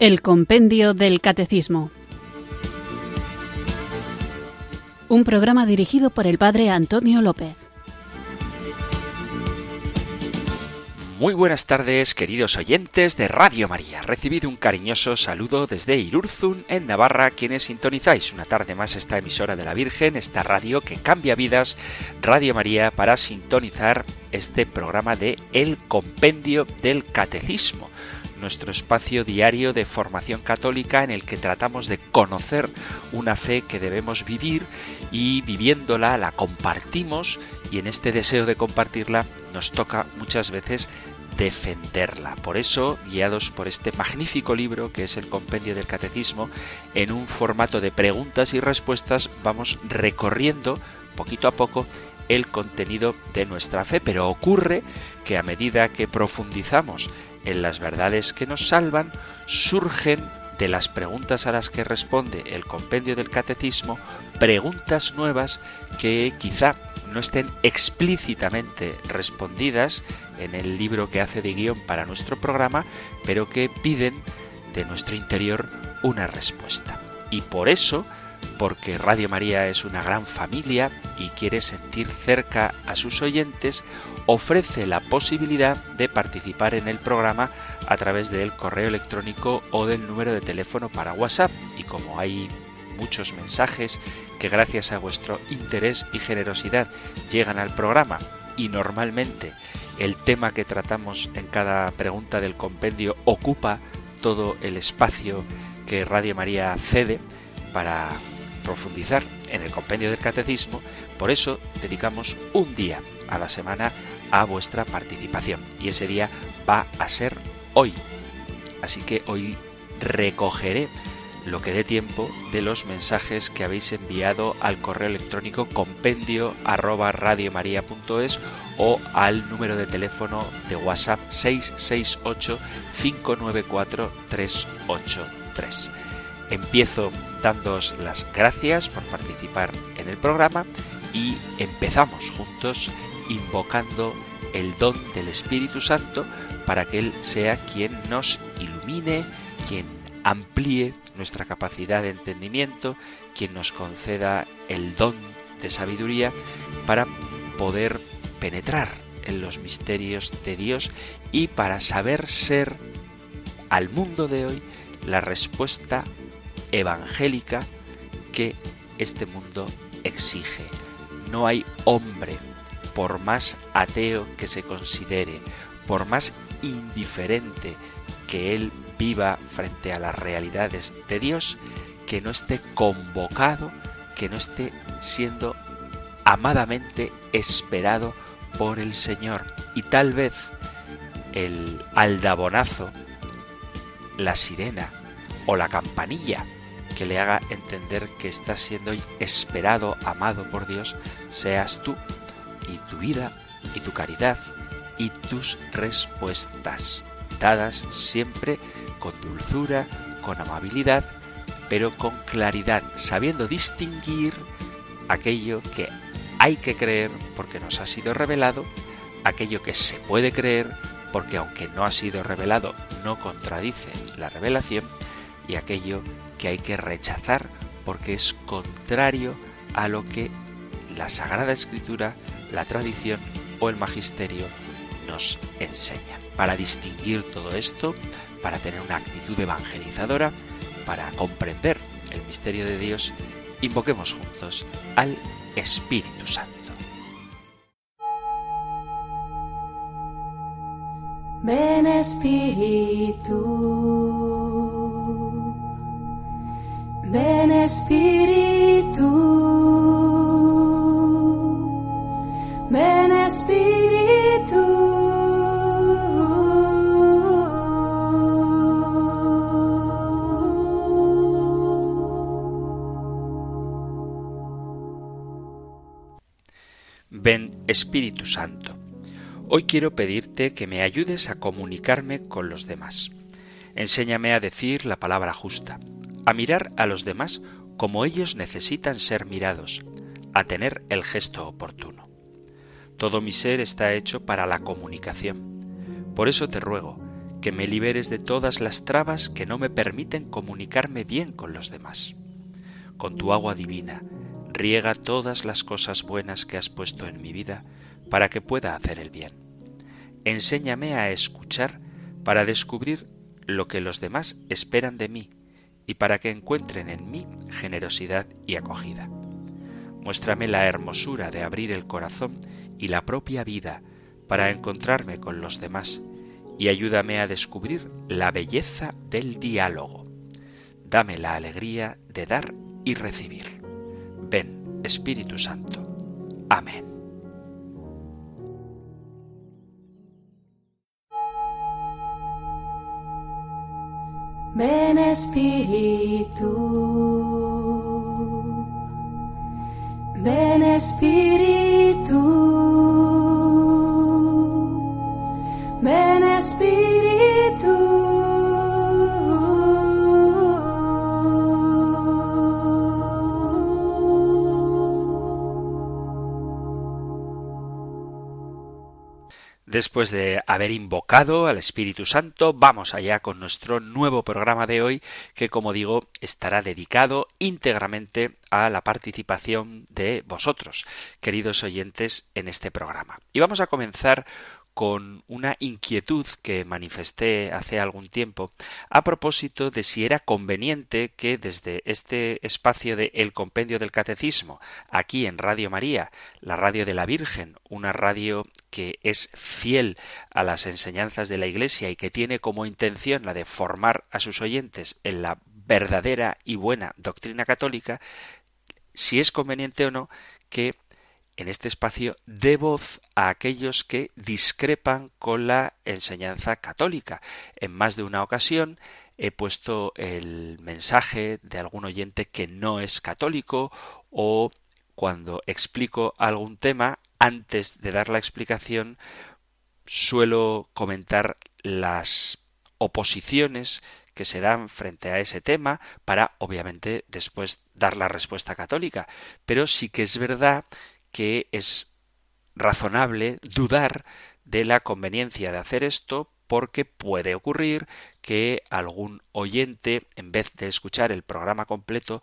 El Compendio del Catecismo. Un programa dirigido por el Padre Antonio López. Muy buenas tardes, queridos oyentes de Radio María. Recibid un cariñoso saludo desde Irurzun, en Navarra, quienes sintonizáis una tarde más esta emisora de la Virgen, esta radio que cambia vidas, Radio María, para sintonizar este programa de El Compendio del Catecismo nuestro espacio diario de formación católica en el que tratamos de conocer una fe que debemos vivir y viviéndola la compartimos y en este deseo de compartirla nos toca muchas veces defenderla. Por eso, guiados por este magnífico libro que es el Compendio del Catecismo, en un formato de preguntas y respuestas vamos recorriendo poquito a poco el contenido de nuestra fe, pero ocurre que a medida que profundizamos en las verdades que nos salvan, surgen de las preguntas a las que responde el compendio del catecismo, preguntas nuevas que quizá no estén explícitamente respondidas en el libro que hace de guion para nuestro programa, pero que piden de nuestro interior una respuesta. Y por eso, porque Radio María es una gran familia y quiere sentir cerca a sus oyentes, ofrece la posibilidad de participar en el programa a través del correo electrónico o del número de teléfono para WhatsApp. Y como hay muchos mensajes que gracias a vuestro interés y generosidad llegan al programa y normalmente el tema que tratamos en cada pregunta del compendio ocupa todo el espacio que Radio María cede para profundizar en el compendio del catecismo, por eso dedicamos un día a la semana a vuestra participación. Y ese día va a ser hoy. Así que hoy recogeré lo que dé tiempo de los mensajes que habéis enviado al correo electrónico compendio o al número de teléfono de WhatsApp 668 594 383. Empiezo dándoos las gracias por participar en el programa y empezamos juntos invocando el don del Espíritu Santo para que Él sea quien nos ilumine, quien amplíe nuestra capacidad de entendimiento, quien nos conceda el don de sabiduría para poder penetrar en los misterios de Dios y para saber ser al mundo de hoy la respuesta evangélica que este mundo exige. No hay hombre por más ateo que se considere, por más indiferente que él viva frente a las realidades de Dios, que no esté convocado, que no esté siendo amadamente esperado por el Señor. Y tal vez el aldabonazo, la sirena o la campanilla que le haga entender que está siendo esperado, amado por Dios, seas tú y tu vida y tu caridad y tus respuestas, dadas siempre con dulzura, con amabilidad, pero con claridad, sabiendo distinguir aquello que hay que creer porque nos ha sido revelado, aquello que se puede creer porque aunque no ha sido revelado no contradice la revelación, y aquello que hay que rechazar porque es contrario a lo que la Sagrada Escritura la tradición o el magisterio nos enseñan. Para distinguir todo esto, para tener una actitud evangelizadora, para comprender el misterio de Dios, invoquemos juntos al Espíritu Santo. Ven Espíritu, ven Espíritu. Ven Espíritu. Ven Espíritu Santo. Hoy quiero pedirte que me ayudes a comunicarme con los demás. Enséñame a decir la palabra justa, a mirar a los demás como ellos necesitan ser mirados, a tener el gesto oportuno. Todo mi ser está hecho para la comunicación. Por eso te ruego que me liberes de todas las trabas que no me permiten comunicarme bien con los demás. Con tu agua divina, riega todas las cosas buenas que has puesto en mi vida para que pueda hacer el bien. Enséñame a escuchar para descubrir lo que los demás esperan de mí y para que encuentren en mí generosidad y acogida. Muéstrame la hermosura de abrir el corazón y la propia vida para encontrarme con los demás y ayúdame a descubrir la belleza del diálogo. Dame la alegría de dar y recibir. Ven, Espíritu Santo. Amén. Ven Espíritu, ven Espíritu. Ven Espíritu. Después de haber invocado al Espíritu Santo, vamos allá con nuestro nuevo programa de hoy, que como digo, estará dedicado íntegramente a la participación de vosotros, queridos oyentes, en este programa. Y vamos a comenzar con una inquietud que manifesté hace algún tiempo a propósito de si era conveniente que desde este espacio de El Compendio del Catecismo, aquí en Radio María, la radio de la Virgen, una radio que es fiel a las enseñanzas de la Iglesia y que tiene como intención la de formar a sus oyentes en la verdadera y buena doctrina católica, si es conveniente o no que en este espacio de voz a aquellos que discrepan con la enseñanza católica. En más de una ocasión he puesto el mensaje de algún oyente que no es católico o cuando explico algún tema, antes de dar la explicación, suelo comentar las oposiciones que se dan frente a ese tema para, obviamente, después dar la respuesta católica. Pero sí que es verdad que es razonable dudar de la conveniencia de hacer esto porque puede ocurrir que algún oyente, en vez de escuchar el programa completo,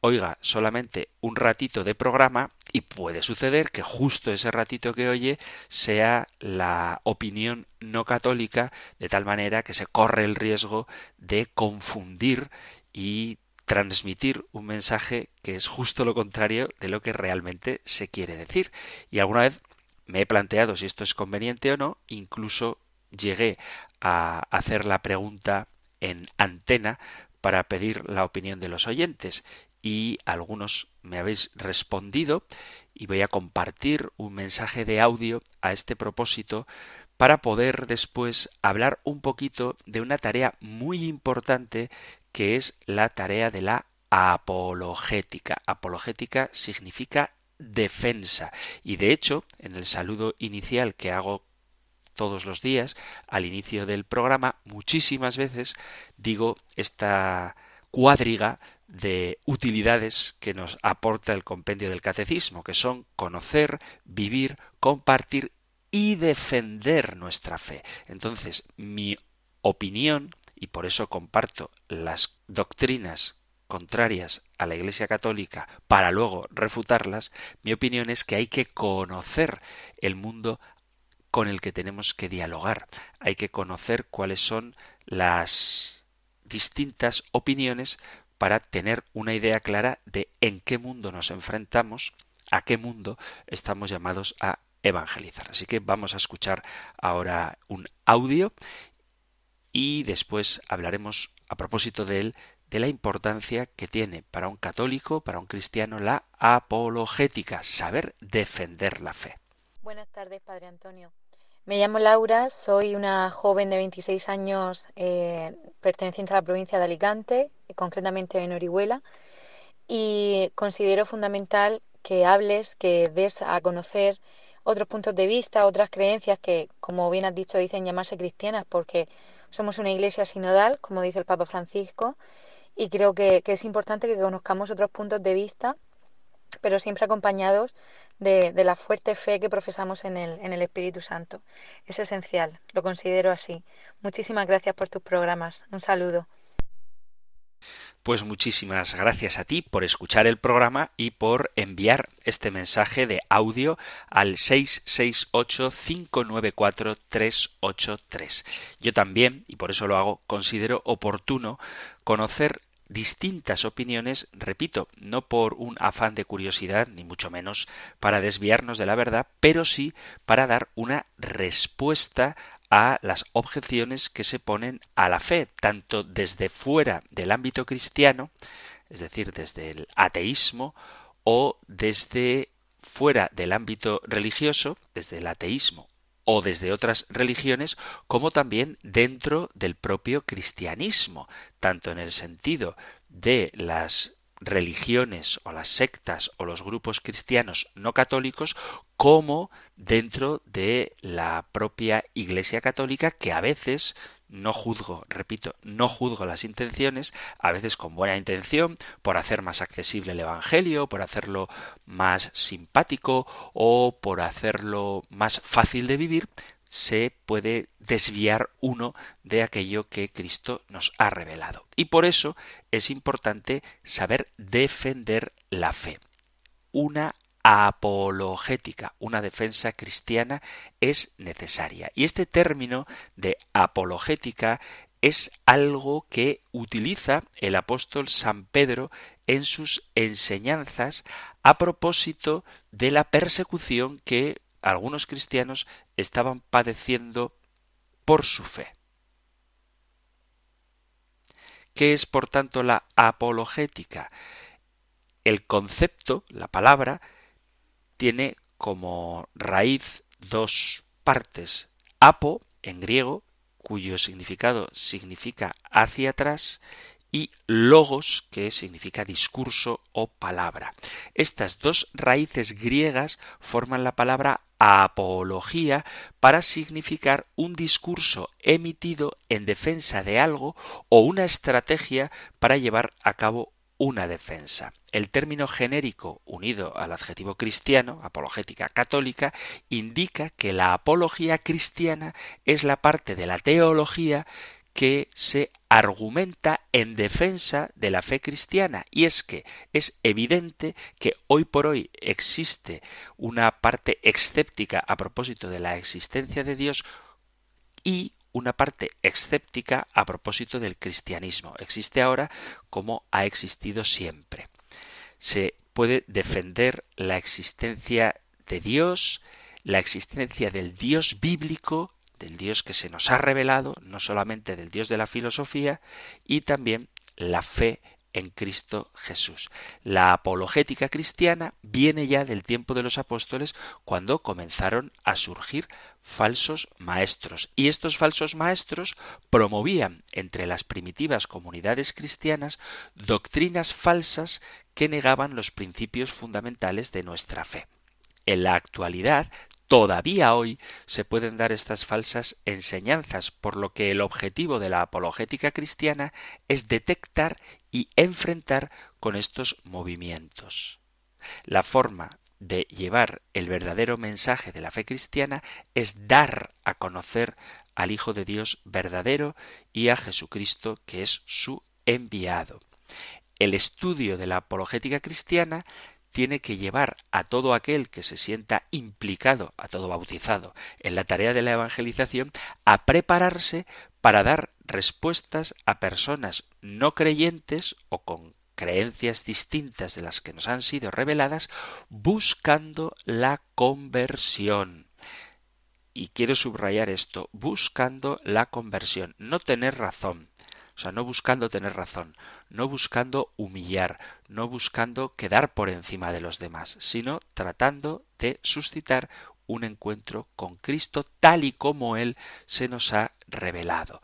oiga solamente un ratito de programa y puede suceder que justo ese ratito que oye sea la opinión no católica, de tal manera que se corre el riesgo de confundir y transmitir un mensaje que es justo lo contrario de lo que realmente se quiere decir. Y alguna vez me he planteado si esto es conveniente o no, incluso llegué a hacer la pregunta en antena para pedir la opinión de los oyentes y algunos me habéis respondido y voy a compartir un mensaje de audio a este propósito para poder después hablar un poquito de una tarea muy importante que es la tarea de la apologética. Apologética significa defensa. Y de hecho, en el saludo inicial que hago todos los días, al inicio del programa, muchísimas veces digo esta cuadriga de utilidades que nos aporta el compendio del catecismo, que son conocer, vivir, compartir y defender nuestra fe. Entonces, mi opinión y por eso comparto las doctrinas contrarias a la Iglesia Católica para luego refutarlas, mi opinión es que hay que conocer el mundo con el que tenemos que dialogar. Hay que conocer cuáles son las distintas opiniones para tener una idea clara de en qué mundo nos enfrentamos, a qué mundo estamos llamados a evangelizar. Así que vamos a escuchar ahora un audio y después hablaremos a propósito de él de la importancia que tiene para un católico, para un cristiano, la apologética, saber defender la fe. Buenas tardes, Padre Antonio. Me llamo Laura, soy una joven de 26 años eh, perteneciente a la provincia de Alicante, concretamente en Orihuela, y considero fundamental que hables, que des a conocer otros puntos de vista, otras creencias que, como bien has dicho, dicen llamarse cristianas, porque somos una iglesia sinodal, como dice el Papa Francisco, y creo que, es importante que conozcamos otros puntos de vista pero siempre acompañados de, de, la fuerte fe que profesamos en el, en el Espíritu Santo. Es esencial, lo considero así. Muchísimas gracias por tus programas. Un saludo. Pues muchísimas gracias a ti por escuchar el programa y por enviar este mensaje de audio al 668-594-383. Yo también, y por eso lo hago, considero oportuno conocer distintas opiniones, repito, no por un afán de curiosidad, ni mucho menos para desviarnos de la verdad, pero sí para dar una respuesta a las objeciones que se ponen a la fe, tanto desde fuera del ámbito cristiano, es decir, desde el ateísmo, o desde fuera del ámbito religioso, desde el ateísmo o desde otras religiones, como también dentro del propio cristianismo, tanto en el sentido de las religiones o las sectas o los grupos cristianos no católicos como dentro de la propia Iglesia católica que a veces no juzgo, repito, no juzgo las intenciones, a veces con buena intención, por hacer más accesible el Evangelio, por hacerlo más simpático o por hacerlo más fácil de vivir, se puede desviar uno de aquello que Cristo nos ha revelado. Y por eso es importante saber defender la fe. Una apologética, una defensa cristiana es necesaria. Y este término de apologética es algo que utiliza el apóstol San Pedro en sus enseñanzas a propósito de la persecución que algunos cristianos estaban padeciendo por su fe. ¿Qué es, por tanto, la apologética? El concepto, la palabra, tiene como raíz dos partes. Apo, en griego, cuyo significado significa hacia atrás, y logos, que significa discurso o palabra. Estas dos raíces griegas forman la palabra apología para significar un discurso emitido en defensa de algo o una estrategia para llevar a cabo una defensa. El término genérico unido al adjetivo cristiano, apologética católica, indica que la apología cristiana es la parte de la teología que se argumenta en defensa de la fe cristiana y es que es evidente que hoy por hoy existe una parte escéptica a propósito de la existencia de Dios y una parte escéptica a propósito del cristianismo. Existe ahora como ha existido siempre. Se puede defender la existencia de Dios, la existencia del Dios bíblico, del Dios que se nos ha revelado, no solamente del Dios de la filosofía, y también la fe en Cristo Jesús. La apologética cristiana viene ya del tiempo de los apóstoles cuando comenzaron a surgir falsos maestros y estos falsos maestros promovían entre las primitivas comunidades cristianas doctrinas falsas que negaban los principios fundamentales de nuestra fe. En la actualidad todavía hoy se pueden dar estas falsas enseñanzas, por lo que el objetivo de la apologética cristiana es detectar y enfrentar con estos movimientos. La forma de llevar el verdadero mensaje de la fe cristiana es dar a conocer al Hijo de Dios verdadero y a Jesucristo que es su enviado. El estudio de la apologética cristiana tiene que llevar a todo aquel que se sienta implicado, a todo bautizado, en la tarea de la evangelización, a prepararse para dar respuestas a personas no creyentes o con creencias distintas de las que nos han sido reveladas, buscando la conversión. Y quiero subrayar esto, buscando la conversión, no tener razón, o sea, no buscando tener razón, no buscando humillar, no buscando quedar por encima de los demás, sino tratando de suscitar un encuentro con Cristo tal y como Él se nos ha revelado.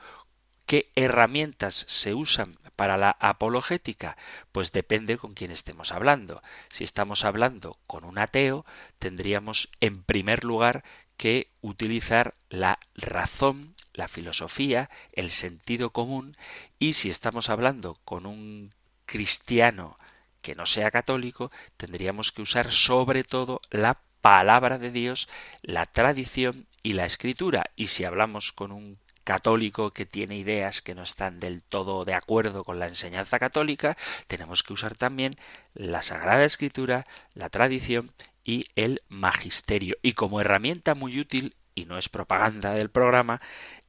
¿Qué herramientas se usan para la apologética? Pues depende con quién estemos hablando. Si estamos hablando con un ateo, tendríamos en primer lugar que utilizar la razón la filosofía, el sentido común, y si estamos hablando con un cristiano que no sea católico, tendríamos que usar sobre todo la palabra de Dios, la tradición y la escritura. Y si hablamos con un católico que tiene ideas que no están del todo de acuerdo con la enseñanza católica, tenemos que usar también la Sagrada Escritura, la tradición y el magisterio. Y como herramienta muy útil, y no es propaganda del programa,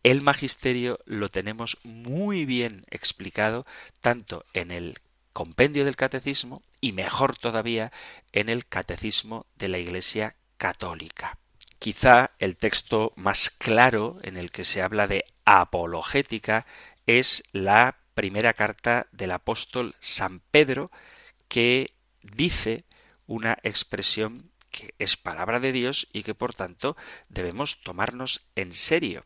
el magisterio lo tenemos muy bien explicado tanto en el compendio del catecismo y mejor todavía en el catecismo de la Iglesia católica. Quizá el texto más claro en el que se habla de apologética es la primera carta del apóstol San Pedro que dice una expresión que es palabra de Dios y que por tanto debemos tomarnos en serio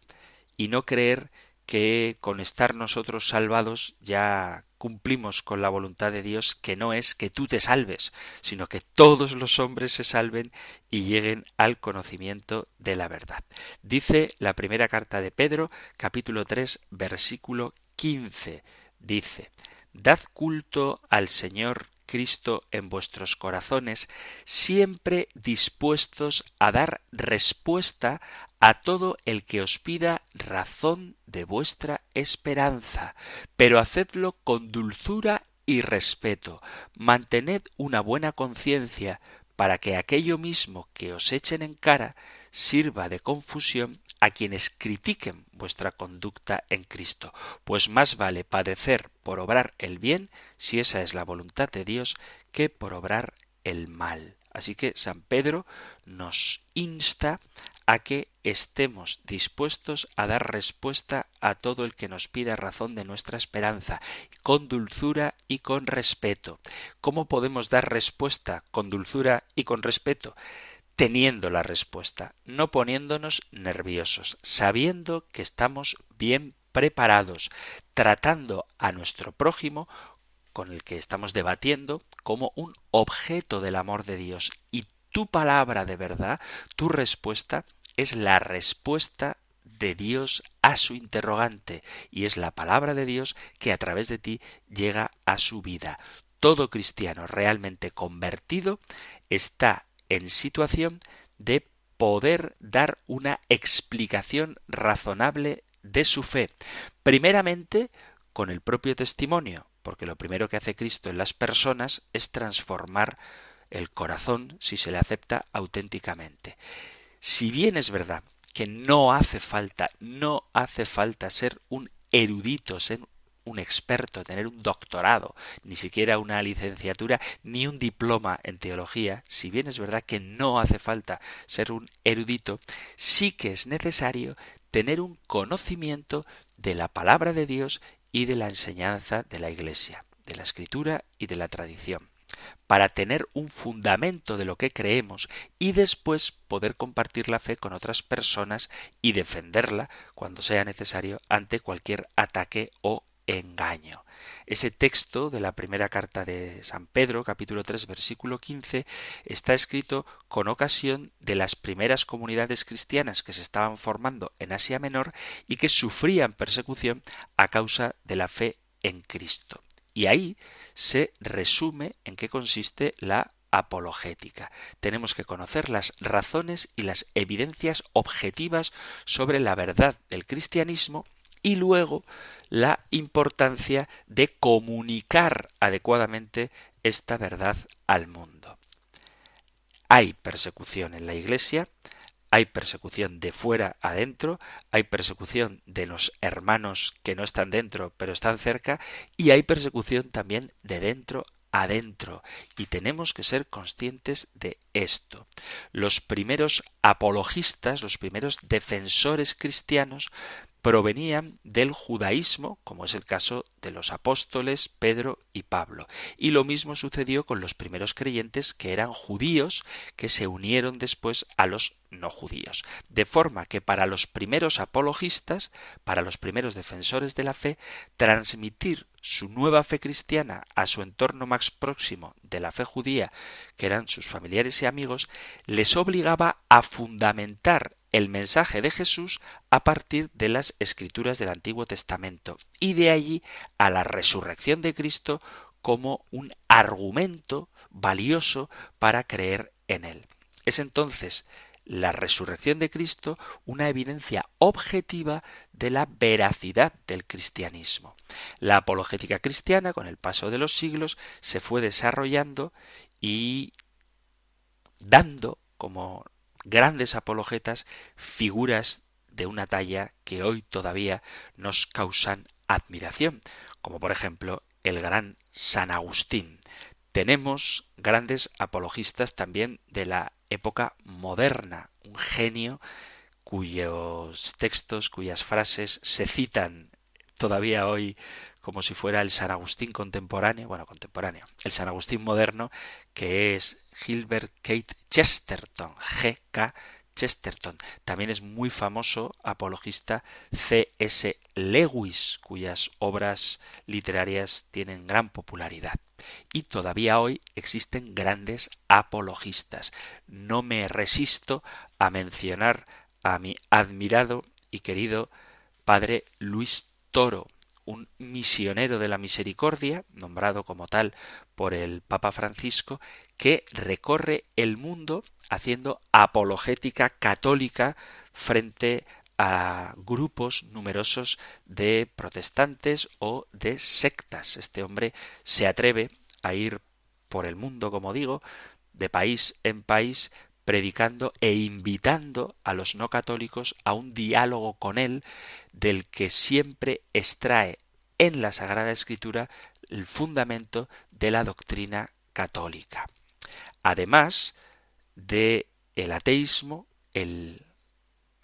y no creer que con estar nosotros salvados ya cumplimos con la voluntad de Dios, que no es que tú te salves, sino que todos los hombres se salven y lleguen al conocimiento de la verdad. Dice la primera carta de Pedro, capítulo 3, versículo 15. Dice, Dad culto al Señor En vuestros corazones, siempre dispuestos a dar respuesta a todo el que os pida razón de vuestra esperanza, pero hacedlo con dulzura y respeto, mantened una buena conciencia, para que aquello mismo que os echen en cara sirva de confusión a quienes critiquen vuestra conducta en Cristo, pues más vale padecer por obrar el bien, si esa es la voluntad de Dios, que por obrar el mal. Así que San Pedro nos insta a que estemos dispuestos a dar respuesta a todo el que nos pida razón de nuestra esperanza, con dulzura y con respeto. ¿Cómo podemos dar respuesta con dulzura y con respeto? Teniendo la respuesta, no poniéndonos nerviosos, sabiendo que estamos bien preparados, tratando a nuestro prójimo con el que estamos debatiendo como un objeto del amor de Dios y tu palabra de verdad, tu respuesta, es la respuesta de Dios a su interrogante y es la palabra de Dios que a través de ti llega a su vida. Todo cristiano realmente convertido está en situación de poder dar una explicación razonable de su fe. Primeramente, con el propio testimonio, porque lo primero que hace Cristo en las personas es transformar el corazón si se le acepta auténticamente. Si bien es verdad que no hace falta, no hace falta ser un erudito, ser un experto, tener un doctorado, ni siquiera una licenciatura, ni un diploma en teología, si bien es verdad que no hace falta ser un erudito, sí que es necesario tener un conocimiento de la palabra de Dios y de la enseñanza de la Iglesia, de la escritura y de la tradición para tener un fundamento de lo que creemos y después poder compartir la fe con otras personas y defenderla cuando sea necesario ante cualquier ataque o engaño. Ese texto de la primera carta de San Pedro, capítulo 3, versículo 15, está escrito con ocasión de las primeras comunidades cristianas que se estaban formando en Asia Menor y que sufrían persecución a causa de la fe en Cristo. Y ahí se resume en qué consiste la apologética. Tenemos que conocer las razones y las evidencias objetivas sobre la verdad del cristianismo y luego la importancia de comunicar adecuadamente esta verdad al mundo. Hay persecución en la Iglesia, hay persecución de fuera adentro, hay persecución de los hermanos que no están dentro pero están cerca y hay persecución también de dentro adentro y tenemos que ser conscientes de esto. Los primeros apologistas, los primeros defensores cristianos provenían del judaísmo, como es el caso de los apóstoles Pedro y Pablo. Y lo mismo sucedió con los primeros creyentes que eran judíos que se unieron después a los no judíos. De forma que para los primeros apologistas, para los primeros defensores de la fe, transmitir su nueva fe cristiana a su entorno más próximo de la fe judía, que eran sus familiares y amigos, les obligaba a fundamentar el mensaje de Jesús a partir de las escrituras del Antiguo Testamento y de allí a la resurrección de Cristo como un argumento valioso para creer en él. Es entonces la resurrección de Cristo una evidencia objetiva de la veracidad del cristianismo. La apologética cristiana, con el paso de los siglos, se fue desarrollando y dando como grandes apologetas figuras de una talla que hoy todavía nos causan admiración, como por ejemplo el gran San Agustín. Tenemos grandes apologistas también de la época moderna, un genio cuyos textos, cuyas frases se citan todavía hoy como si fuera el San Agustín contemporáneo, bueno, contemporáneo, el San Agustín moderno, que es Gilbert Kate Chesterton, G.K. Chesterton. También es muy famoso apologista C.S. Lewis, cuyas obras literarias tienen gran popularidad. Y todavía hoy existen grandes apologistas. No me resisto a mencionar a mi admirado y querido padre Luis Toro, un misionero de la misericordia, nombrado como tal por el Papa Francisco, que recorre el mundo haciendo apologética católica frente a grupos numerosos de protestantes o de sectas. Este hombre se atreve a ir por el mundo, como digo, de país en país, predicando e invitando a los no católicos a un diálogo con él del que siempre extrae en la Sagrada Escritura el fundamento de la doctrina católica. Además de el ateísmo, el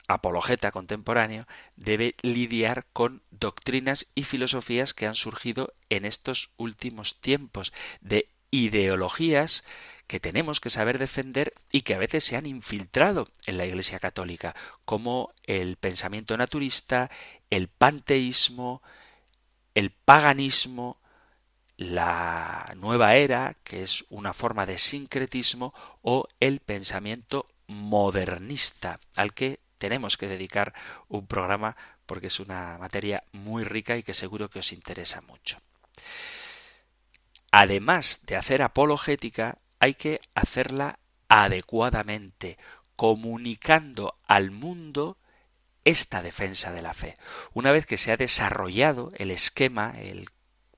apologeta contemporáneo debe lidiar con doctrinas y filosofías que han surgido en estos últimos tiempos, de ideologías que tenemos que saber defender y que a veces se han infiltrado en la Iglesia católica, como el pensamiento naturista, el panteísmo, el paganismo, la nueva era, que es una forma de sincretismo, o el pensamiento modernista, al que tenemos que dedicar un programa porque es una materia muy rica y que seguro que os interesa mucho. Además de hacer apologética, hay que hacerla adecuadamente, comunicando al mundo esta defensa de la fe. Una vez que se ha desarrollado el esquema, el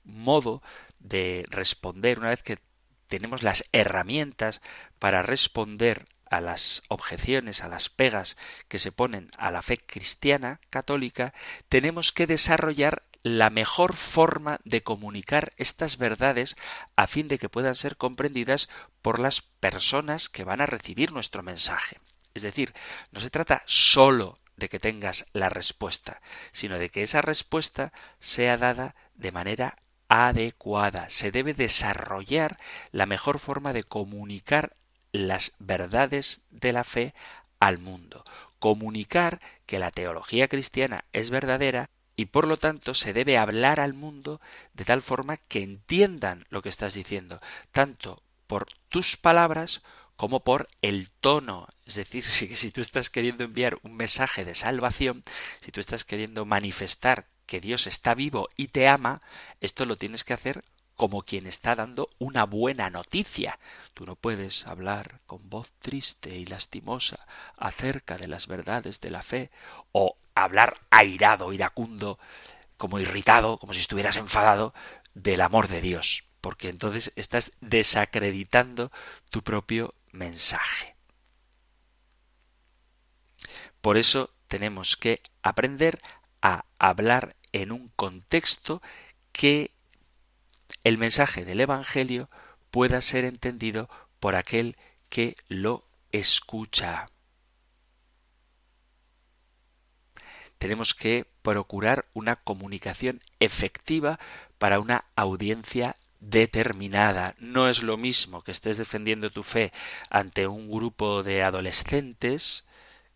modo de responder, una vez que tenemos las herramientas para responder a las objeciones, a las pegas que se ponen a la fe cristiana católica, tenemos que desarrollar la mejor forma de comunicar estas verdades a fin de que puedan ser comprendidas por las personas que van a recibir nuestro mensaje. Es decir, no se trata sólo de que tengas la respuesta, sino de que esa respuesta sea dada de manera adecuada. Se debe desarrollar la mejor forma de comunicar las verdades de la fe al mundo. Comunicar que la teología cristiana es verdadera y por lo tanto se debe hablar al mundo de tal forma que entiendan lo que estás diciendo, tanto por tus palabras como por el tono. Es decir, si, si tú estás queriendo enviar un mensaje de salvación, si tú estás queriendo manifestar que Dios está vivo y te ama, esto lo tienes que hacer como quien está dando una buena noticia. Tú no puedes hablar con voz triste y lastimosa acerca de las verdades de la fe o hablar airado, iracundo, como irritado, como si estuvieras enfadado del amor de Dios, porque entonces estás desacreditando tu propio mensaje. Por eso tenemos que aprender a hablar en un contexto que el mensaje del Evangelio pueda ser entendido por aquel que lo escucha. Tenemos que procurar una comunicación efectiva para una audiencia determinada. No es lo mismo que estés defendiendo tu fe ante un grupo de adolescentes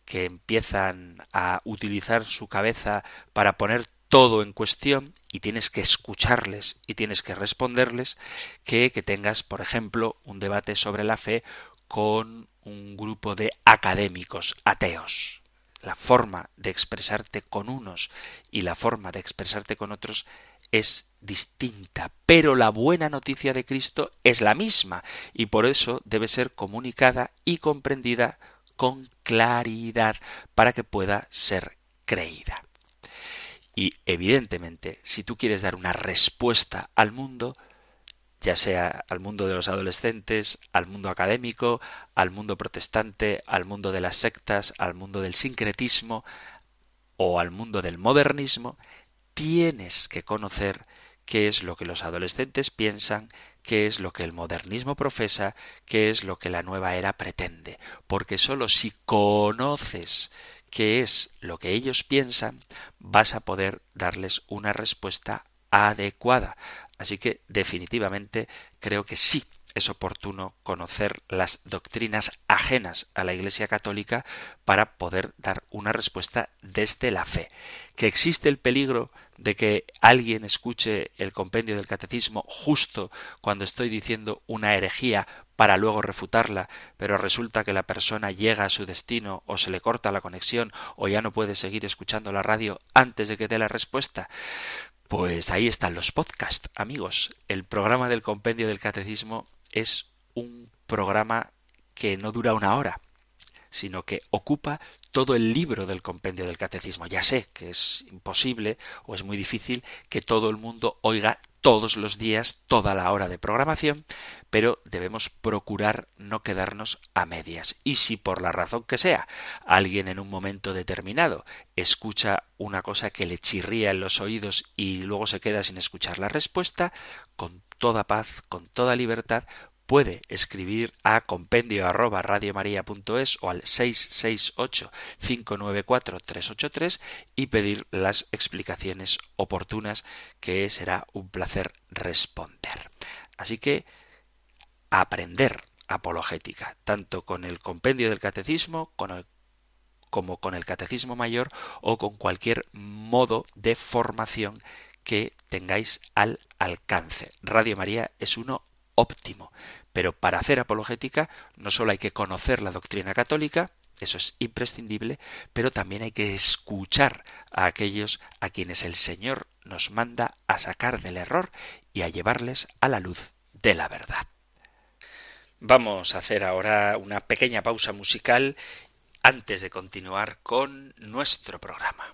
que empiezan a utilizar su cabeza para poner todo en cuestión y tienes que escucharles y tienes que responderles que que tengas, por ejemplo, un debate sobre la fe con un grupo de académicos ateos. La forma de expresarte con unos y la forma de expresarte con otros es distinta, pero la buena noticia de Cristo es la misma y por eso debe ser comunicada y comprendida con claridad para que pueda ser creída. Y evidentemente, si tú quieres dar una respuesta al mundo, ya sea al mundo de los adolescentes, al mundo académico, al mundo protestante, al mundo de las sectas, al mundo del sincretismo o al mundo del modernismo, tienes que conocer qué es lo que los adolescentes piensan, qué es lo que el modernismo profesa, qué es lo que la nueva era pretende, porque sólo si conoces qué es lo que ellos piensan, vas a poder darles una respuesta adecuada. Así que definitivamente creo que sí es oportuno conocer las doctrinas ajenas a la Iglesia Católica para poder dar una respuesta desde la fe. Que existe el peligro de que alguien escuche el compendio del catecismo justo cuando estoy diciendo una herejía para luego refutarla, pero resulta que la persona llega a su destino o se le corta la conexión o ya no puede seguir escuchando la radio antes de que dé la respuesta. Pues ahí están los podcasts, amigos. El programa del compendio del catecismo es un programa que no dura una hora, sino que ocupa todo el libro del compendio del catecismo. Ya sé que es imposible o es muy difícil que todo el mundo oiga todos los días toda la hora de programación, pero debemos procurar no quedarnos a medias. Y si por la razón que sea alguien en un momento determinado escucha una cosa que le chirría en los oídos y luego se queda sin escuchar la respuesta, con toda paz, con toda libertad, puede escribir a compendio arroba radiomaria.es o al 668 594 383 y pedir las explicaciones oportunas que será un placer responder. Así que aprender apologética, tanto con el compendio del catecismo, como con el catecismo mayor o con cualquier modo de formación que tengáis al alcance. Radio María es uno óptimo. Pero para hacer apologética no solo hay que conocer la doctrina católica, eso es imprescindible, pero también hay que escuchar a aquellos a quienes el Señor nos manda a sacar del error y a llevarles a la luz de la verdad. Vamos a hacer ahora una pequeña pausa musical antes de continuar con nuestro programa.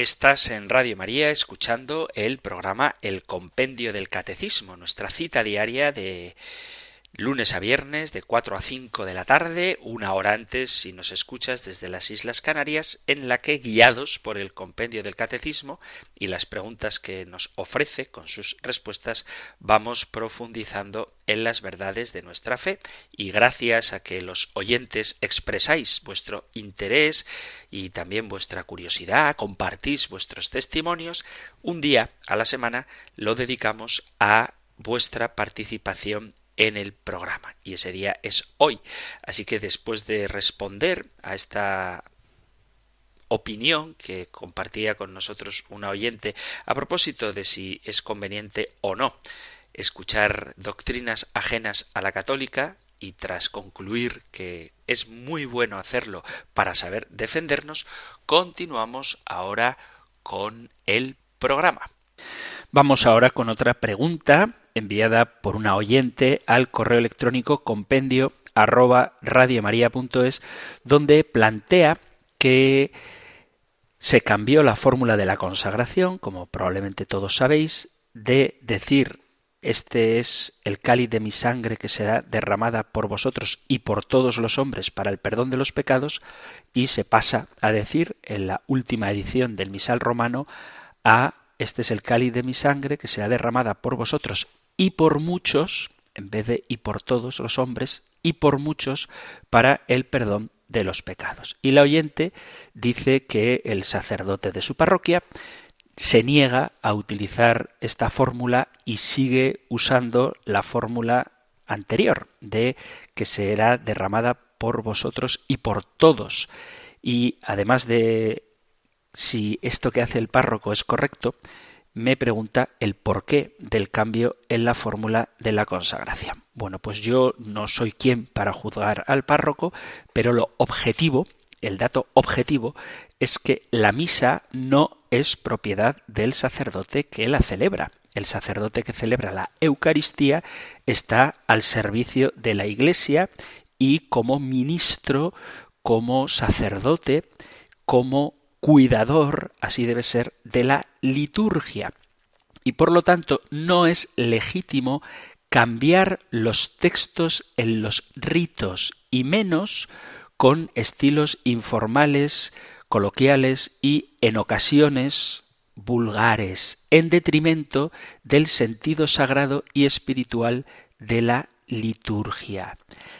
Estás en Radio María escuchando el programa El Compendio del Catecismo, nuestra cita diaria de lunes a viernes de 4 a 5 de la tarde, una hora antes si nos escuchas desde las Islas Canarias, en la que guiados por el Compendio del Catecismo y las preguntas que nos ofrece con sus respuestas, vamos profundizando en las verdades de nuestra fe. Y gracias a que los oyentes expresáis vuestro interés y también vuestra curiosidad, compartís vuestros testimonios, un día a la semana lo dedicamos a vuestra participación en el programa y ese día es hoy. Así que después de responder a esta opinión que compartía con nosotros una oyente a propósito de si es conveniente o no escuchar doctrinas ajenas a la católica y tras concluir que es muy bueno hacerlo para saber defendernos, continuamos ahora con el programa. Vamos ahora con otra pregunta enviada por una oyente al correo electrónico compendio arroba radiomaria.es donde plantea que se cambió la fórmula de la consagración, como probablemente todos sabéis, de decir este es el cáliz de mi sangre que será derramada por vosotros y por todos los hombres para el perdón de los pecados, y se pasa a decir en la última edición del misal romano a este es el cáliz de mi sangre que será derramada por vosotros y por muchos, en vez de y por todos los hombres, y por muchos para el perdón de los pecados. Y la oyente dice que el sacerdote de su parroquia se niega a utilizar esta fórmula y sigue usando la fórmula anterior de que será derramada por vosotros y por todos. Y además de si esto que hace el párroco es correcto, me pregunta el porqué del cambio en la fórmula de la consagración. Bueno, pues yo no soy quien para juzgar al párroco, pero lo objetivo, el dato objetivo, es que la misa no es propiedad del sacerdote que la celebra. El sacerdote que celebra la Eucaristía está al servicio de la Iglesia y como ministro, como sacerdote, como cuidador, así debe ser, de la liturgia. Y por lo tanto no es legítimo cambiar los textos en los ritos y menos con estilos informales, coloquiales y en ocasiones vulgares, en detrimento del sentido sagrado y espiritual de la liturgia.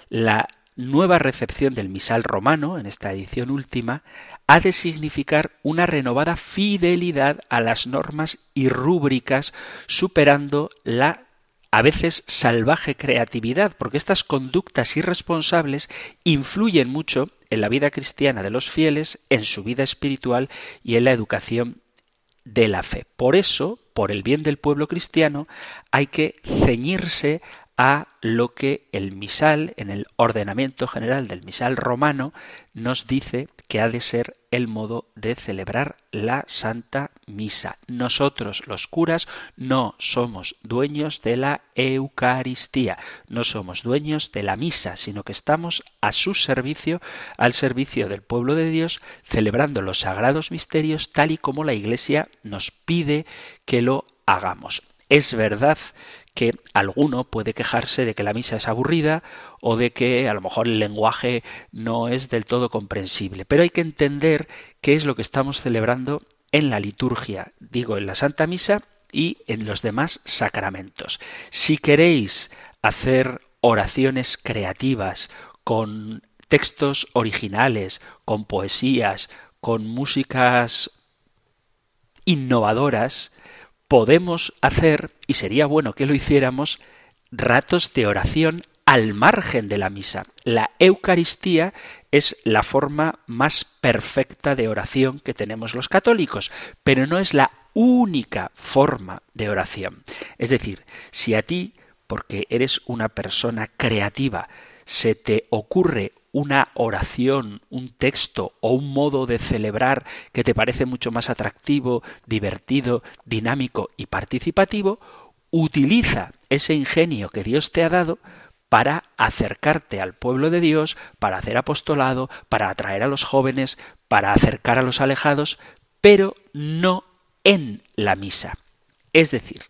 La nueva recepción del misal romano, en esta edición última, ha de significar una renovada fidelidad a las normas y rúbricas, superando la a veces salvaje creatividad, porque estas conductas irresponsables influyen mucho en la vida cristiana de los fieles, en su vida espiritual y en la educación de la fe. Por eso, por el bien del pueblo cristiano, hay que ceñirse a lo que el misal, en el ordenamiento general del misal romano, nos dice que ha de ser el modo de celebrar la Santa Misa. Nosotros, los curas, no somos dueños de la Eucaristía, no somos dueños de la misa, sino que estamos a su servicio, al servicio del pueblo de Dios, celebrando los sagrados misterios tal y como la Iglesia nos pide que lo hagamos. Es verdad que alguno puede quejarse de que la misa es aburrida o de que a lo mejor el lenguaje no es del todo comprensible. Pero hay que entender qué es lo que estamos celebrando en la liturgia, digo, en la Santa Misa y en los demás sacramentos. Si queréis hacer oraciones creativas con textos originales, con poesías, con músicas innovadoras, podemos hacer, y sería bueno que lo hiciéramos, ratos de oración al margen de la misa. La Eucaristía es la forma más perfecta de oración que tenemos los católicos, pero no es la única forma de oración. Es decir, si a ti, porque eres una persona creativa, se te ocurre una oración, un texto o un modo de celebrar que te parece mucho más atractivo, divertido, dinámico y participativo, utiliza ese ingenio que Dios te ha dado para acercarte al pueblo de Dios, para hacer apostolado, para atraer a los jóvenes, para acercar a los alejados, pero no en la misa. Es decir,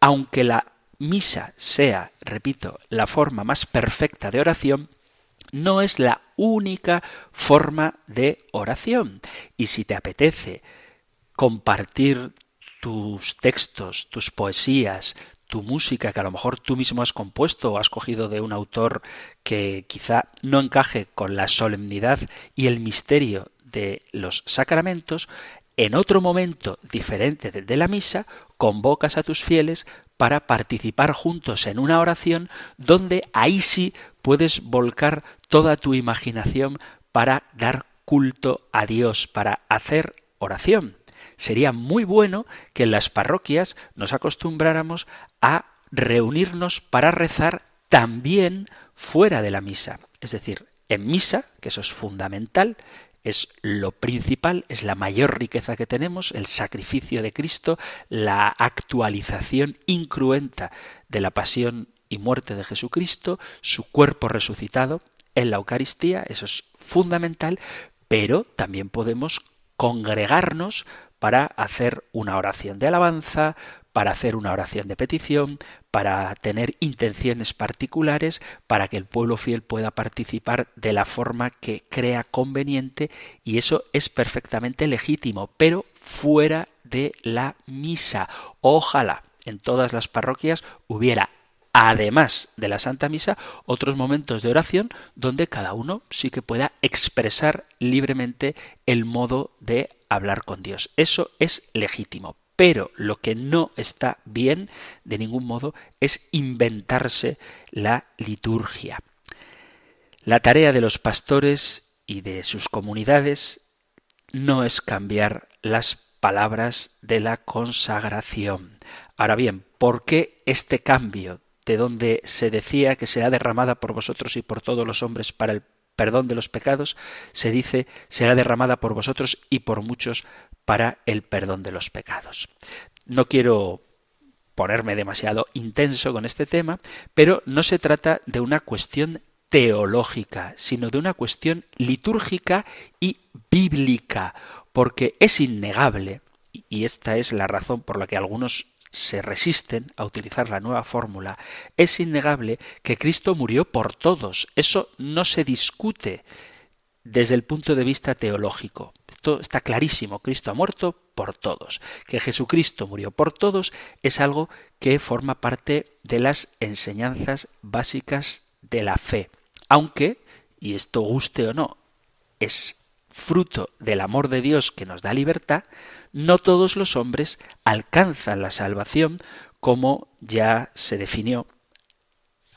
aunque la misa sea, repito, la forma más perfecta de oración, no es la única forma de oración. Y si te apetece compartir tus textos, tus poesías, tu música que a lo mejor tú mismo has compuesto o has cogido de un autor que quizá no encaje con la solemnidad y el misterio de los sacramentos, en otro momento diferente de la misa, convocas a tus fieles para participar juntos en una oración donde ahí sí puedes volcar toda tu imaginación para dar culto a Dios, para hacer oración. Sería muy bueno que en las parroquias nos acostumbráramos a reunirnos para rezar también fuera de la misa. Es decir, en misa, que eso es fundamental, es lo principal, es la mayor riqueza que tenemos, el sacrificio de Cristo, la actualización incruenta de la pasión y muerte de Jesucristo, su cuerpo resucitado en la Eucaristía, eso es fundamental, pero también podemos congregarnos para hacer una oración de alabanza, para hacer una oración de petición, para tener intenciones particulares, para que el pueblo fiel pueda participar de la forma que crea conveniente y eso es perfectamente legítimo, pero fuera de la misa. Ojalá en todas las parroquias hubiera además de la Santa Misa, otros momentos de oración donde cada uno sí que pueda expresar libremente el modo de hablar con Dios. Eso es legítimo. Pero lo que no está bien de ningún modo es inventarse la liturgia. La tarea de los pastores y de sus comunidades no es cambiar las palabras de la consagración. Ahora bien, ¿por qué este cambio de donde se decía que será derramada por vosotros y por todos los hombres para el perdón de los pecados, se dice será derramada por vosotros y por muchos para el perdón de los pecados. No quiero ponerme demasiado intenso con este tema, pero no se trata de una cuestión teológica, sino de una cuestión litúrgica y bíblica, porque es innegable, y esta es la razón por la que algunos se resisten a utilizar la nueva fórmula, es innegable que Cristo murió por todos. Eso no se discute desde el punto de vista teológico. Esto está clarísimo. Cristo ha muerto por todos. Que Jesucristo murió por todos es algo que forma parte de las enseñanzas básicas de la fe. Aunque, y esto guste o no, es fruto del amor de Dios que nos da libertad, no todos los hombres alcanzan la salvación como ya se definió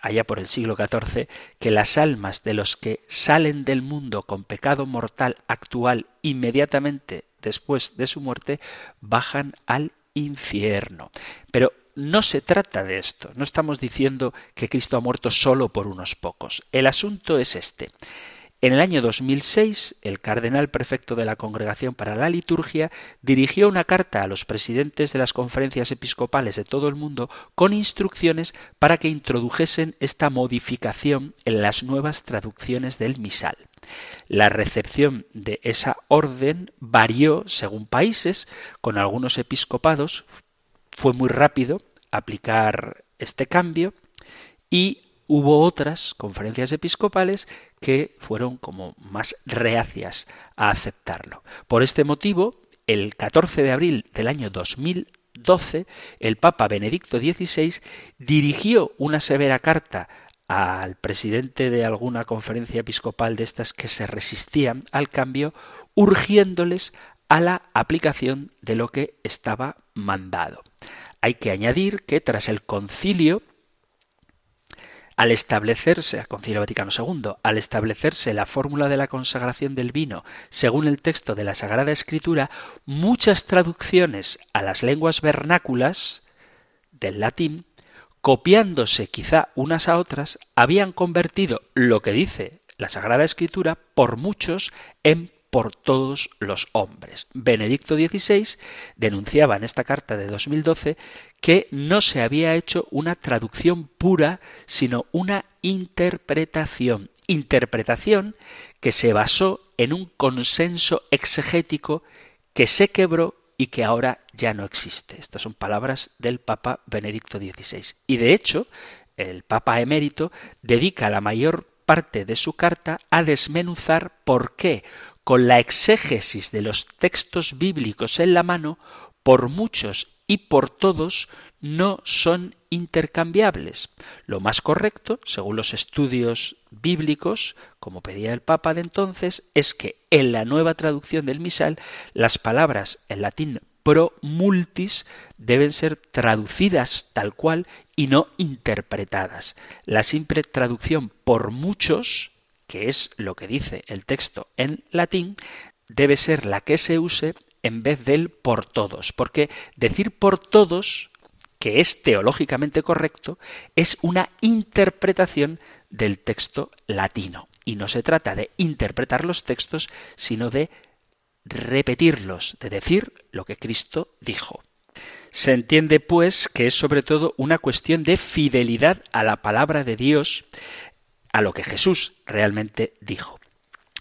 allá por el siglo XIV, que las almas de los que salen del mundo con pecado mortal actual inmediatamente después de su muerte bajan al infierno. Pero no se trata de esto, no estamos diciendo que Cristo ha muerto solo por unos pocos. El asunto es este. En el año 2006, el cardenal prefecto de la Congregación para la Liturgia dirigió una carta a los presidentes de las conferencias episcopales de todo el mundo con instrucciones para que introdujesen esta modificación en las nuevas traducciones del misal. La recepción de esa orden varió según países, con algunos episcopados fue muy rápido aplicar este cambio y Hubo otras conferencias episcopales que fueron como más reacias a aceptarlo. Por este motivo, el 14 de abril del año 2012, el Papa Benedicto XVI dirigió una severa carta al presidente de alguna conferencia episcopal de estas que se resistían al cambio, urgiéndoles a la aplicación de lo que estaba mandado. Hay que añadir que tras el concilio Al establecerse, a Concilio Vaticano II, al establecerse la fórmula de la consagración del vino según el texto de la Sagrada Escritura, muchas traducciones a las lenguas vernáculas del latín, copiándose quizá unas a otras, habían convertido lo que dice la Sagrada Escritura por muchos en por todos los hombres. Benedicto XVI denunciaba en esta carta de 2012 que no se había hecho una traducción pura, sino una interpretación. Interpretación que se basó en un consenso exegético que se quebró y que ahora ya no existe. Estas son palabras del Papa Benedicto XVI. Y de hecho, el Papa emérito dedica la mayor parte de su carta a desmenuzar por qué con la exégesis de los textos bíblicos en la mano, por muchos y por todos no son intercambiables. Lo más correcto, según los estudios bíblicos, como pedía el Papa de entonces, es que en la nueva traducción del misal las palabras en latín pro multis deben ser traducidas tal cual y no interpretadas. La simple traducción por muchos que es lo que dice el texto en latín, debe ser la que se use en vez del por todos, porque decir por todos, que es teológicamente correcto, es una interpretación del texto latino. Y no se trata de interpretar los textos, sino de repetirlos, de decir lo que Cristo dijo. Se entiende, pues, que es sobre todo una cuestión de fidelidad a la palabra de Dios a lo que Jesús realmente dijo.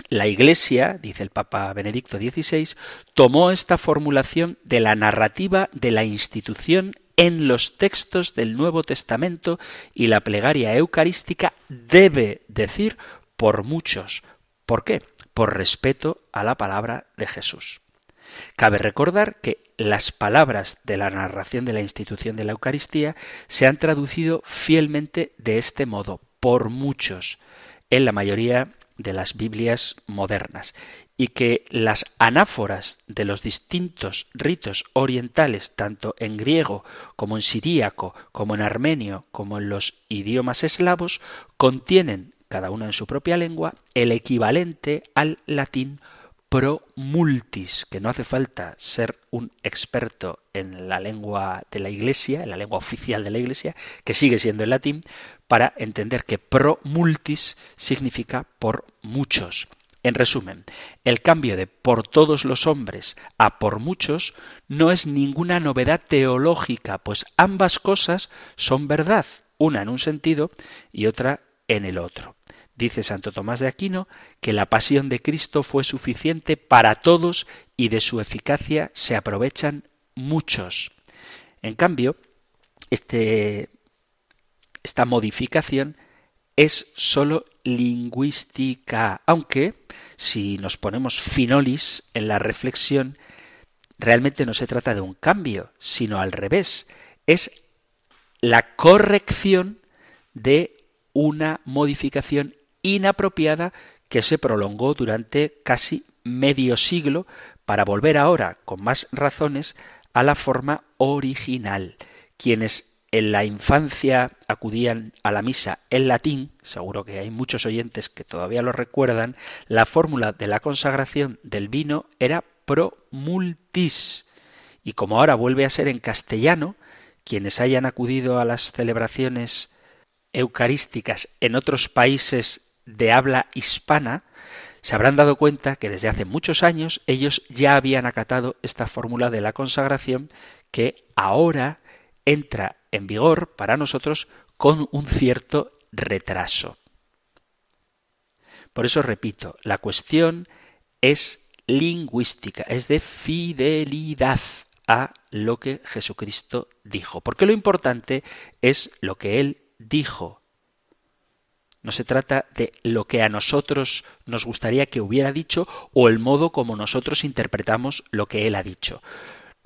La Iglesia, dice el Papa Benedicto XVI, tomó esta formulación de la narrativa de la institución en los textos del Nuevo Testamento y la plegaria eucarística debe decir por muchos. ¿Por qué? Por respeto a la palabra de Jesús. Cabe recordar que las palabras de la narración de la institución de la Eucaristía se han traducido fielmente de este modo, por muchos en la mayoría de las Biblias modernas y que las anáforas de los distintos ritos orientales, tanto en griego como en siríaco, como en armenio, como en los idiomas eslavos, contienen, cada una en su propia lengua, el equivalente al latín pro multis, que no hace falta ser un experto en la lengua de la Iglesia, en la lengua oficial de la Iglesia, que sigue siendo el latín, para entender que pro multis significa por muchos. En resumen, el cambio de por todos los hombres a por muchos no es ninguna novedad teológica, pues ambas cosas son verdad, una en un sentido y otra en el otro. Dice Santo Tomás de Aquino que la pasión de Cristo fue suficiente para todos y de su eficacia se aprovechan muchos. En cambio, este, esta modificación es sólo lingüística, aunque si nos ponemos finolis en la reflexión, realmente no se trata de un cambio, sino al revés, es la corrección de una modificación inapropiada que se prolongó durante casi medio siglo para volver ahora, con más razones, a la forma original. Quienes en la infancia acudían a la misa en latín, seguro que hay muchos oyentes que todavía lo recuerdan, la fórmula de la consagración del vino era pro multis. Y como ahora vuelve a ser en castellano, quienes hayan acudido a las celebraciones eucarísticas en otros países de habla hispana se habrán dado cuenta que desde hace muchos años ellos ya habían acatado esta fórmula de la consagración que ahora entra en vigor para nosotros con un cierto retraso. Por eso repito, la cuestión es lingüística, es de fidelidad a lo que Jesucristo dijo, porque lo importante es lo que Él dijo, no se trata de lo que a nosotros nos gustaría que hubiera dicho o el modo como nosotros interpretamos lo que Él ha dicho.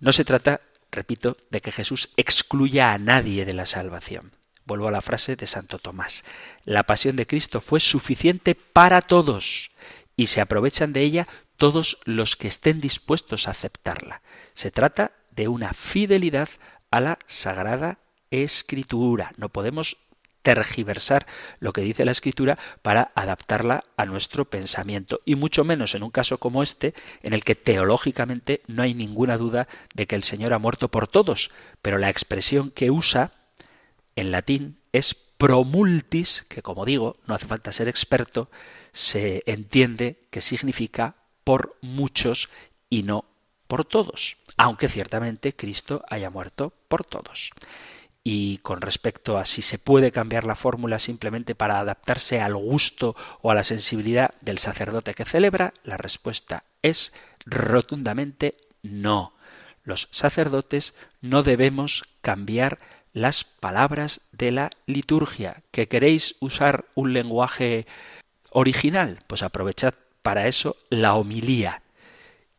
No se trata, repito, de que Jesús excluya a nadie de la salvación. Vuelvo a la frase de Santo Tomás. La pasión de Cristo fue suficiente para todos y se aprovechan de ella todos los que estén dispuestos a aceptarla. Se trata de una fidelidad a la Sagrada Escritura. No podemos tergiversar lo que dice la escritura para adaptarla a nuestro pensamiento y mucho menos en un caso como este en el que teológicamente no hay ninguna duda de que el Señor ha muerto por todos, pero la expresión que usa en latín es promultis, que como digo, no hace falta ser experto, se entiende que significa por muchos y no por todos, aunque ciertamente Cristo haya muerto por todos. Y con respecto a si se puede cambiar la fórmula simplemente para adaptarse al gusto o a la sensibilidad del sacerdote que celebra, la respuesta es rotundamente no. Los sacerdotes no debemos cambiar las palabras de la liturgia. ¿Que queréis usar un lenguaje original? Pues aprovechad para eso la homilía.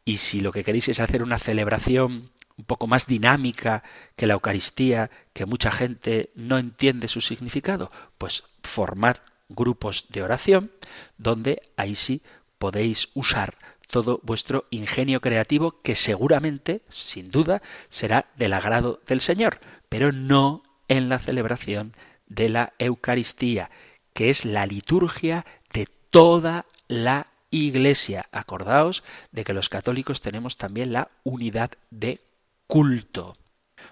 Y si lo que queréis es hacer una celebración un poco más dinámica que la Eucaristía, que mucha gente no entiende su significado, pues formad grupos de oración donde ahí sí podéis usar todo vuestro ingenio creativo que seguramente, sin duda, será del agrado del Señor, pero no en la celebración de la Eucaristía, que es la liturgia de toda la Iglesia. Acordaos de que los católicos tenemos también la unidad de culto.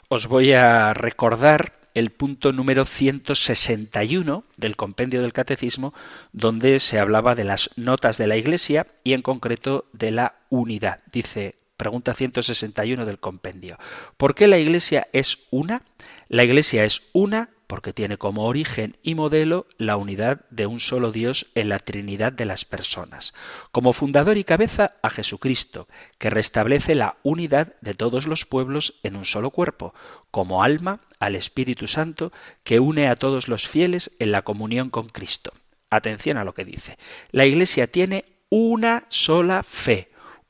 Os voy a recordar el punto número 161 del compendio del catecismo, donde se hablaba de las notas de la Iglesia y en concreto de la unidad. Dice, pregunta 161 del compendio, ¿por qué la Iglesia es una? La Iglesia es una porque tiene como origen y modelo la unidad de un solo Dios en la Trinidad de las personas, como fundador y cabeza a Jesucristo, que restablece la unidad de todos los pueblos en un solo cuerpo, como alma al Espíritu Santo, que une a todos los fieles en la comunión con Cristo. Atención a lo que dice. La Iglesia tiene una sola fe,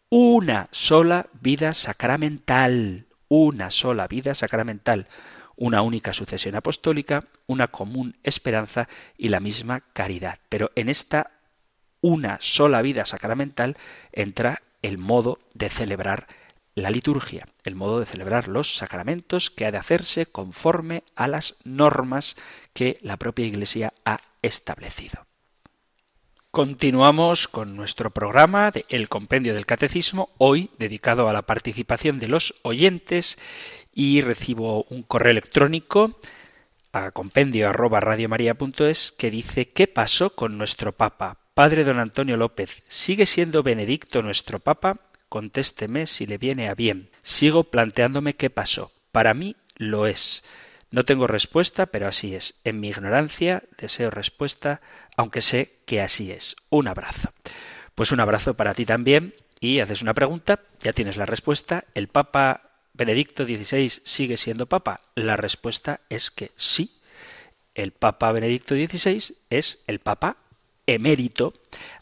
una sola vida sacramental, una sola vida sacramental una única sucesión apostólica, una común esperanza y la misma caridad. Pero en esta una sola vida sacramental entra el modo de celebrar la liturgia, el modo de celebrar los sacramentos que ha de hacerse conforme a las normas que la propia Iglesia ha establecido. Continuamos con nuestro programa de El Compendio del Catecismo, hoy dedicado a la participación de los oyentes y recibo un correo electrónico a compendio arroba que dice ¿Qué pasó con nuestro Papa? Padre don Antonio López, ¿sigue siendo Benedicto nuestro Papa? Contésteme si le viene a bien. Sigo planteándome qué pasó. Para mí lo es. No tengo respuesta, pero así es. En mi ignorancia deseo respuesta, aunque sé que así es. Un abrazo. Pues un abrazo para ti también y haces una pregunta, ya tienes la respuesta. El Papa ¿Benedicto XVI sigue siendo papa? La respuesta es que sí. El Papa Benedicto XVI es el Papa emérito.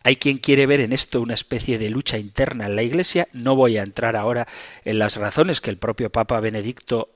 Hay quien quiere ver en esto una especie de lucha interna en la Iglesia. No voy a entrar ahora en las razones que el propio Papa Benedicto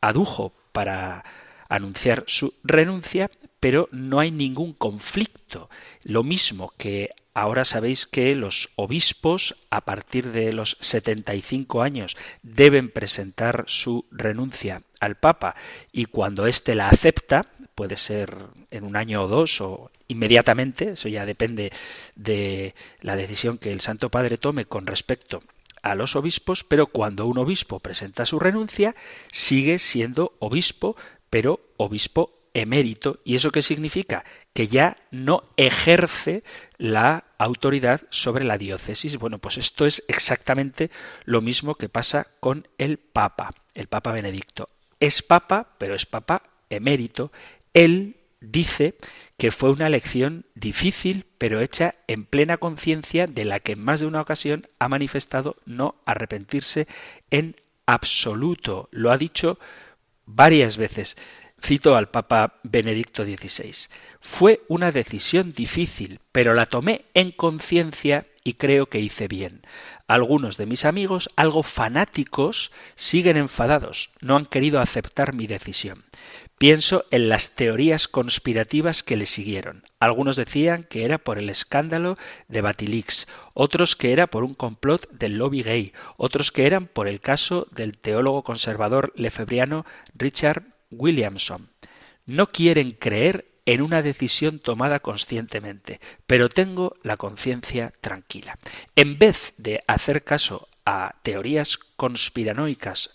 adujo para anunciar su renuncia, pero no hay ningún conflicto. Lo mismo que Ahora sabéis que los obispos, a partir de los 75 años, deben presentar su renuncia al Papa y cuando éste la acepta, puede ser en un año o dos o inmediatamente, eso ya depende de la decisión que el Santo Padre tome con respecto a los obispos, pero cuando un obispo presenta su renuncia, sigue siendo obispo, pero obispo emérito. ¿Y eso qué significa? Que ya no ejerce la autoridad sobre la diócesis. Bueno, pues esto es exactamente lo mismo que pasa con el Papa, el Papa Benedicto. Es Papa, pero es Papa emérito. Él dice que fue una elección difícil, pero hecha en plena conciencia de la que en más de una ocasión ha manifestado no arrepentirse en absoluto. Lo ha dicho varias veces. Cito al Papa Benedicto XVI. Fue una decisión difícil, pero la tomé en conciencia y creo que hice bien. Algunos de mis amigos, algo fanáticos, siguen enfadados, no han querido aceptar mi decisión. Pienso en las teorías conspirativas que le siguieron. Algunos decían que era por el escándalo de Batilix, otros que era por un complot del lobby gay, otros que eran por el caso del teólogo conservador lefebriano Richard Williamson. No quieren creer en una decisión tomada conscientemente, pero tengo la conciencia tranquila. En vez de hacer caso a teorías conspiranoicas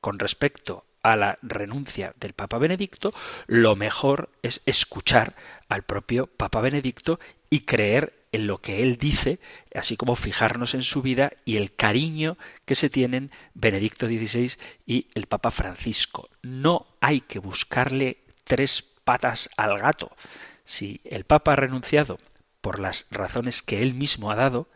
con respecto a la renuncia del Papa Benedicto, lo mejor es escuchar al propio Papa Benedicto y creer en lo que él dice, así como fijarnos en su vida y el cariño que se tienen Benedicto XVI y el Papa Francisco. No hay que buscarle tres patas al gato. Si el Papa ha renunciado por las razones que él mismo ha dado,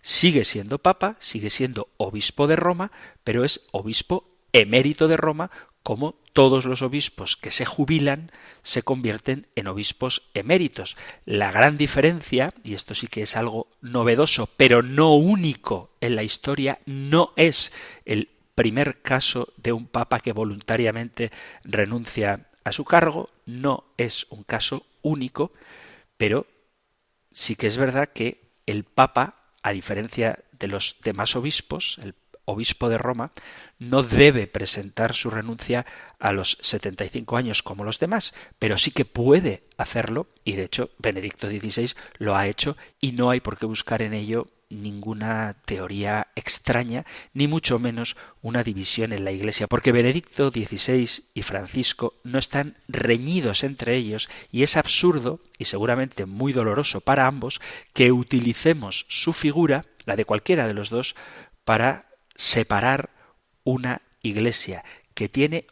sigue siendo Papa, sigue siendo obispo de Roma, pero es obispo emérito de Roma como todos los obispos que se jubilan se convierten en obispos eméritos. La gran diferencia, y esto sí que es algo novedoso, pero no único en la historia, no es el primer caso de un papa que voluntariamente renuncia a su cargo, no es un caso único, pero sí que es verdad que el papa, a diferencia de los demás obispos, el obispo de Roma, no debe presentar su renuncia a los 75 años como los demás, pero sí que puede hacerlo, y de hecho Benedicto XVI lo ha hecho, y no hay por qué buscar en ello ninguna teoría extraña, ni mucho menos una división en la Iglesia, porque Benedicto XVI y Francisco no están reñidos entre ellos y es absurdo y seguramente muy doloroso para ambos que utilicemos su figura, la de cualquiera de los dos, para separar una iglesia que tiene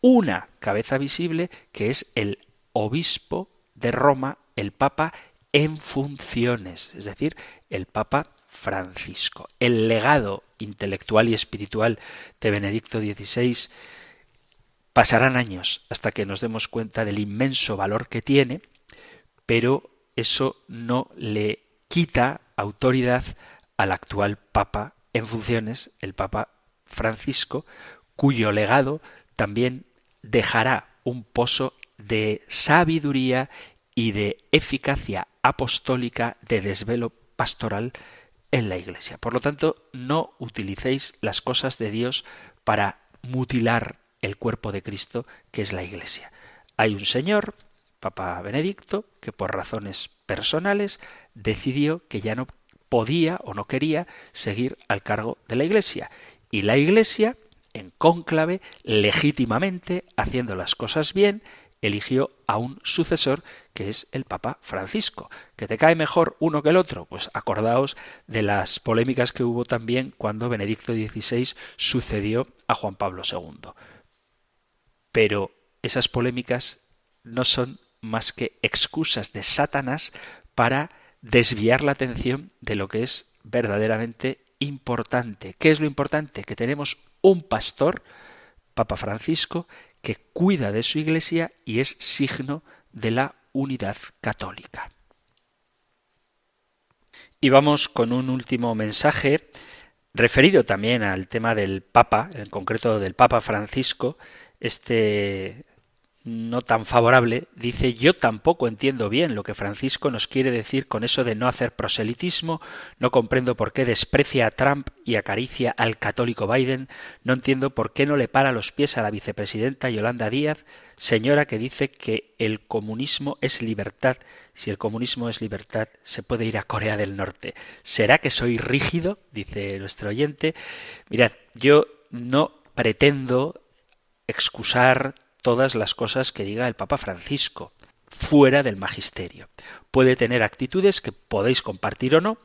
una cabeza visible que es el obispo de Roma, el Papa en funciones, es decir, el Papa Francisco. El legado intelectual y espiritual de Benedicto XVI pasarán años hasta que nos demos cuenta del inmenso valor que tiene, pero eso no le quita autoridad al actual Papa en funciones, el Papa Francisco, cuyo legado también dejará un pozo de sabiduría y de eficacia apostólica de desvelo pastoral en la Iglesia. Por lo tanto, no utilicéis las cosas de Dios para mutilar el cuerpo de Cristo, que es la Iglesia. Hay un señor, Papa Benedicto, que por razones personales decidió que ya no podía o no quería seguir al cargo de la Iglesia. Y la Iglesia, en cónclave, legítimamente, haciendo las cosas bien, eligió a un sucesor que es el Papa Francisco. ¿Que te cae mejor uno que el otro? Pues acordaos de las polémicas que hubo también cuando Benedicto XVI sucedió a Juan Pablo II. Pero esas polémicas no son más que excusas de Satanás para desviar la atención de lo que es verdaderamente importante. ¿Qué es lo importante? Que tenemos un pastor, Papa Francisco, que cuida de su iglesia y es signo de la unidad católica. Y vamos con un último mensaje referido también al tema del Papa, en concreto del Papa Francisco, este no tan favorable, dice yo tampoco entiendo bien lo que Francisco nos quiere decir con eso de no hacer proselitismo, no comprendo por qué desprecia a Trump y acaricia al católico Biden, no entiendo por qué no le para los pies a la vicepresidenta Yolanda Díaz, señora que dice que el comunismo es libertad, si el comunismo es libertad se puede ir a Corea del Norte. ¿Será que soy rígido? dice nuestro oyente. Mirad, yo no pretendo excusar todas las cosas que diga el Papa Francisco, fuera del magisterio. Puede tener actitudes que podéis compartir o no,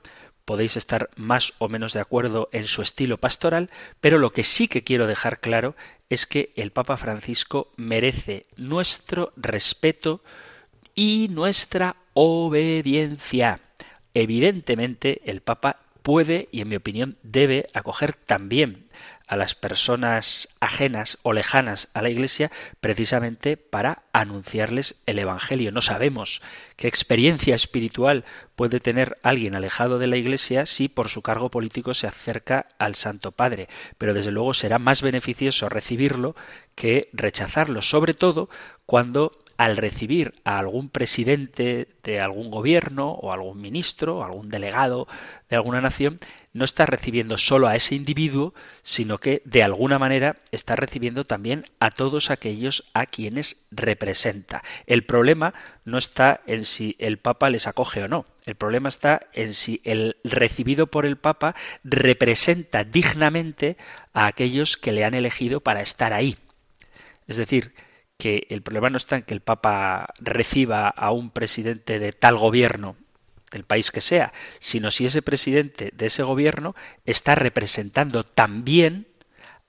podéis estar más o menos de acuerdo en su estilo pastoral, pero lo que sí que quiero dejar claro es que el Papa Francisco merece nuestro respeto y nuestra obediencia. Evidentemente, el Papa puede y en mi opinión debe acoger también a las personas ajenas o lejanas a la Iglesia precisamente para anunciarles el Evangelio. No sabemos qué experiencia espiritual puede tener alguien alejado de la Iglesia si por su cargo político se acerca al Santo Padre, pero desde luego será más beneficioso recibirlo que rechazarlo, sobre todo cuando al recibir a algún presidente de algún gobierno o algún ministro o algún delegado de alguna nación, no está recibiendo solo a ese individuo, sino que de alguna manera está recibiendo también a todos aquellos a quienes representa. El problema no está en si el Papa les acoge o no. El problema está en si el recibido por el Papa representa dignamente a aquellos que le han elegido para estar ahí. Es decir, que el problema no está en que el Papa reciba a un presidente de tal gobierno del país que sea, sino si ese presidente de ese gobierno está representando también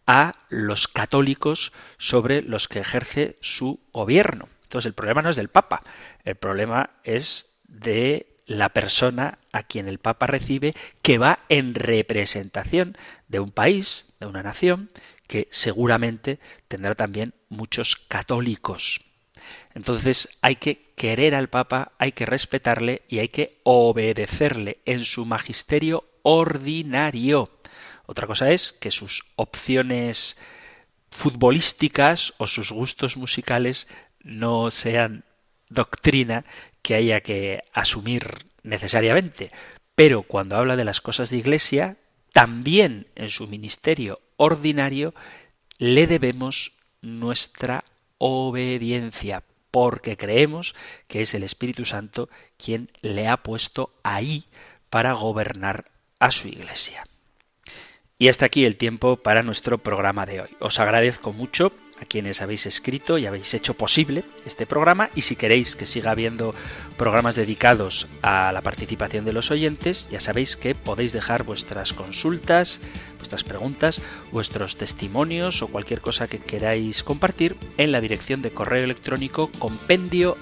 a los católicos sobre los que ejerce su gobierno. Entonces el problema no es del Papa, el problema es de la persona a quien el Papa recibe que va en representación de un país, de una nación, que seguramente tendrá también muchos católicos. Entonces hay que querer al Papa, hay que respetarle y hay que obedecerle en su magisterio ordinario. Otra cosa es que sus opciones futbolísticas o sus gustos musicales no sean doctrina que haya que asumir necesariamente. Pero cuando habla de las cosas de iglesia, también en su ministerio ordinario le debemos nuestra obediencia, porque creemos que es el Espíritu Santo quien le ha puesto ahí para gobernar a su iglesia. Y hasta aquí el tiempo para nuestro programa de hoy. Os agradezco mucho a quienes habéis escrito y habéis hecho posible este programa. Y si queréis que siga habiendo programas dedicados a la participación de los oyentes, ya sabéis que podéis dejar vuestras consultas, vuestras preguntas, vuestros testimonios o cualquier cosa que queráis compartir en la dirección de correo electrónico compendio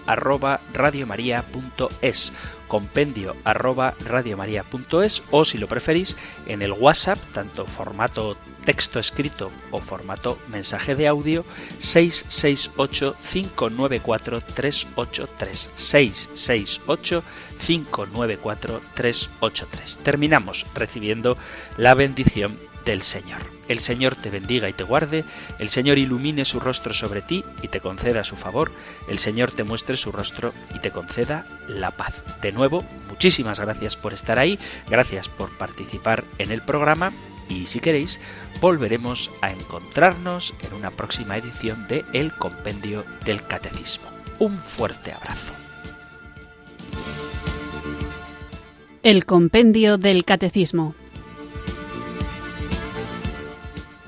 compendio arroba radiomaria.es o si lo preferís en el WhatsApp, tanto formato texto escrito o formato mensaje de audio 668 594 383 668 594 383. Terminamos recibiendo la bendición del Señor. El Señor te bendiga y te guarde, el Señor ilumine su rostro sobre ti y te conceda su favor, el Señor te muestre su rostro y te conceda la paz. De nuevo, muchísimas gracias por estar ahí, gracias por participar en el programa y si queréis, volveremos a encontrarnos en una próxima edición de El Compendio del Catecismo. Un fuerte abrazo. El Compendio del Catecismo.